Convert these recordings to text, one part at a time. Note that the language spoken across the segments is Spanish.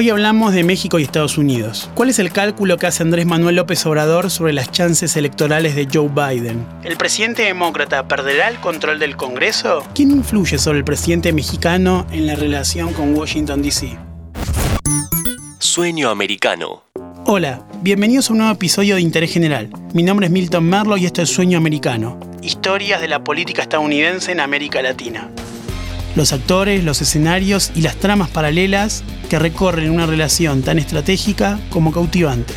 Hoy hablamos de México y Estados Unidos. ¿Cuál es el cálculo que hace Andrés Manuel López Obrador sobre las chances electorales de Joe Biden? ¿El presidente demócrata perderá el control del Congreso? ¿Quién influye sobre el presidente mexicano en la relación con Washington, D.C.? Sueño americano. Hola, bienvenidos a un nuevo episodio de Interés General. Mi nombre es Milton Merlo y esto es Sueño Americano. Historias de la política estadounidense en América Latina. Los actores, los escenarios y las tramas paralelas que recorren una relación tan estratégica como cautivante.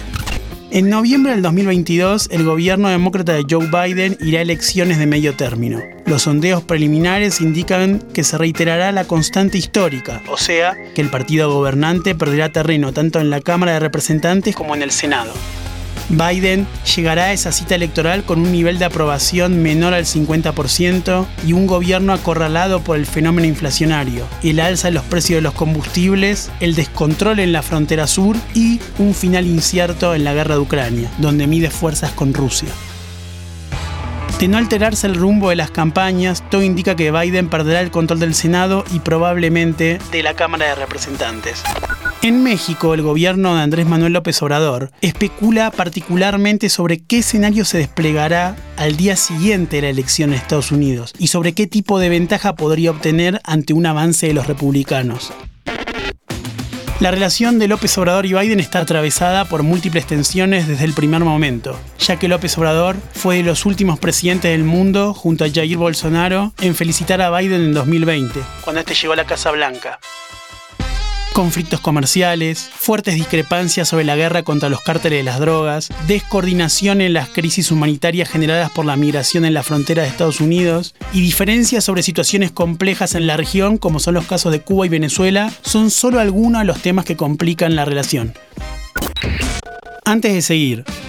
En noviembre del 2022, el gobierno demócrata de Joe Biden irá a elecciones de medio término. Los sondeos preliminares indican que se reiterará la constante histórica, o sea, que el partido gobernante perderá terreno tanto en la Cámara de Representantes como en el Senado. Biden llegará a esa cita electoral con un nivel de aprobación menor al 50% y un gobierno acorralado por el fenómeno inflacionario, el alza en los precios de los combustibles, el descontrol en la frontera sur y un final incierto en la guerra de Ucrania, donde mide fuerzas con Rusia. De no alterarse el rumbo de las campañas, todo indica que Biden perderá el control del Senado y probablemente de la Cámara de Representantes. En México, el gobierno de Andrés Manuel López Obrador especula particularmente sobre qué escenario se desplegará al día siguiente de la elección en Estados Unidos y sobre qué tipo de ventaja podría obtener ante un avance de los republicanos. La relación de López Obrador y Biden está atravesada por múltiples tensiones desde el primer momento, ya que López Obrador fue de los últimos presidentes del mundo, junto a Jair Bolsonaro, en felicitar a Biden en 2020, cuando este llegó a la Casa Blanca conflictos comerciales, fuertes discrepancias sobre la guerra contra los cárteles de las drogas, descoordinación en las crisis humanitarias generadas por la migración en la frontera de Estados Unidos y diferencias sobre situaciones complejas en la región como son los casos de Cuba y Venezuela son solo algunos de los temas que complican la relación. Antes de seguir,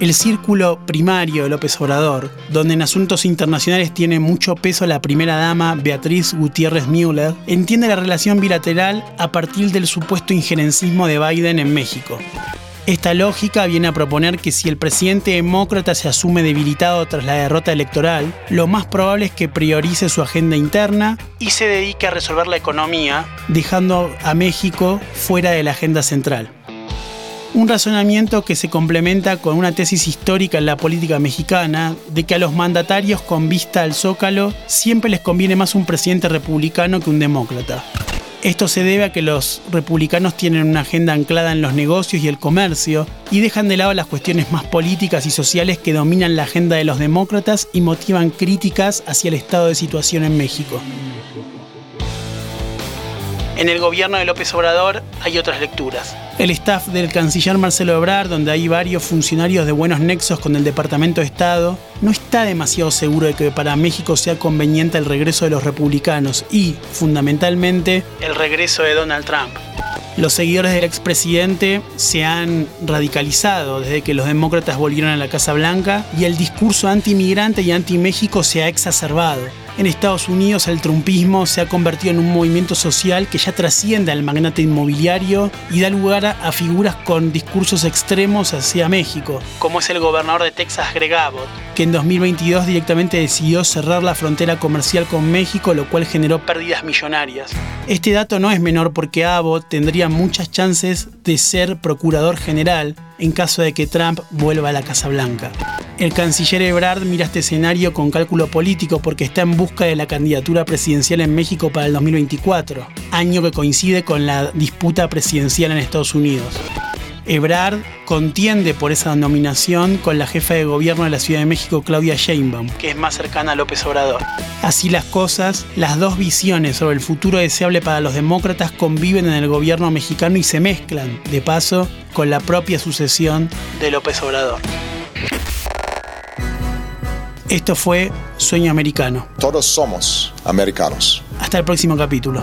el círculo primario de López Obrador, donde en asuntos internacionales tiene mucho peso la primera dama Beatriz Gutiérrez Müller, entiende la relación bilateral a partir del supuesto injerencismo de Biden en México. Esta lógica viene a proponer que si el presidente demócrata se asume debilitado tras la derrota electoral, lo más probable es que priorice su agenda interna y se dedique a resolver la economía, dejando a México fuera de la agenda central. Un razonamiento que se complementa con una tesis histórica en la política mexicana de que a los mandatarios con vista al zócalo siempre les conviene más un presidente republicano que un demócrata. Esto se debe a que los republicanos tienen una agenda anclada en los negocios y el comercio y dejan de lado las cuestiones más políticas y sociales que dominan la agenda de los demócratas y motivan críticas hacia el estado de situación en México. En el gobierno de López Obrador hay otras lecturas. El staff del canciller Marcelo Ebrard, donde hay varios funcionarios de buenos nexos con el Departamento de Estado, no está demasiado seguro de que para México sea conveniente el regreso de los republicanos y, fundamentalmente, el regreso de Donald Trump. Los seguidores del expresidente se han radicalizado desde que los demócratas volvieron a la Casa Blanca y el discurso anti-inmigrante y anti-México se ha exacerbado. En Estados Unidos el trumpismo se ha convertido en un movimiento social que ya trasciende al magnate inmobiliario y da lugar a figuras con discursos extremos hacia México, como es el gobernador de Texas Greg Abbott, que en 2022 directamente decidió cerrar la frontera comercial con México, lo cual generó pérdidas millonarias. Este dato no es menor porque Abbott tendría muchas chances de ser procurador general en caso de que Trump vuelva a la Casa Blanca. El canciller Ebrard mira este escenario con cálculo político porque está en busca de la candidatura presidencial en México para el 2024, año que coincide con la disputa presidencial en Estados Unidos. Ebrard contiende por esa nominación con la jefa de gobierno de la Ciudad de México, Claudia Sheinbaum, que es más cercana a López Obrador. Así las cosas, las dos visiones sobre el futuro deseable para los demócratas conviven en el gobierno mexicano y se mezclan, de paso, con la propia sucesión de López Obrador. Esto fue Sueño Americano. Todos somos americanos. Hasta el próximo capítulo.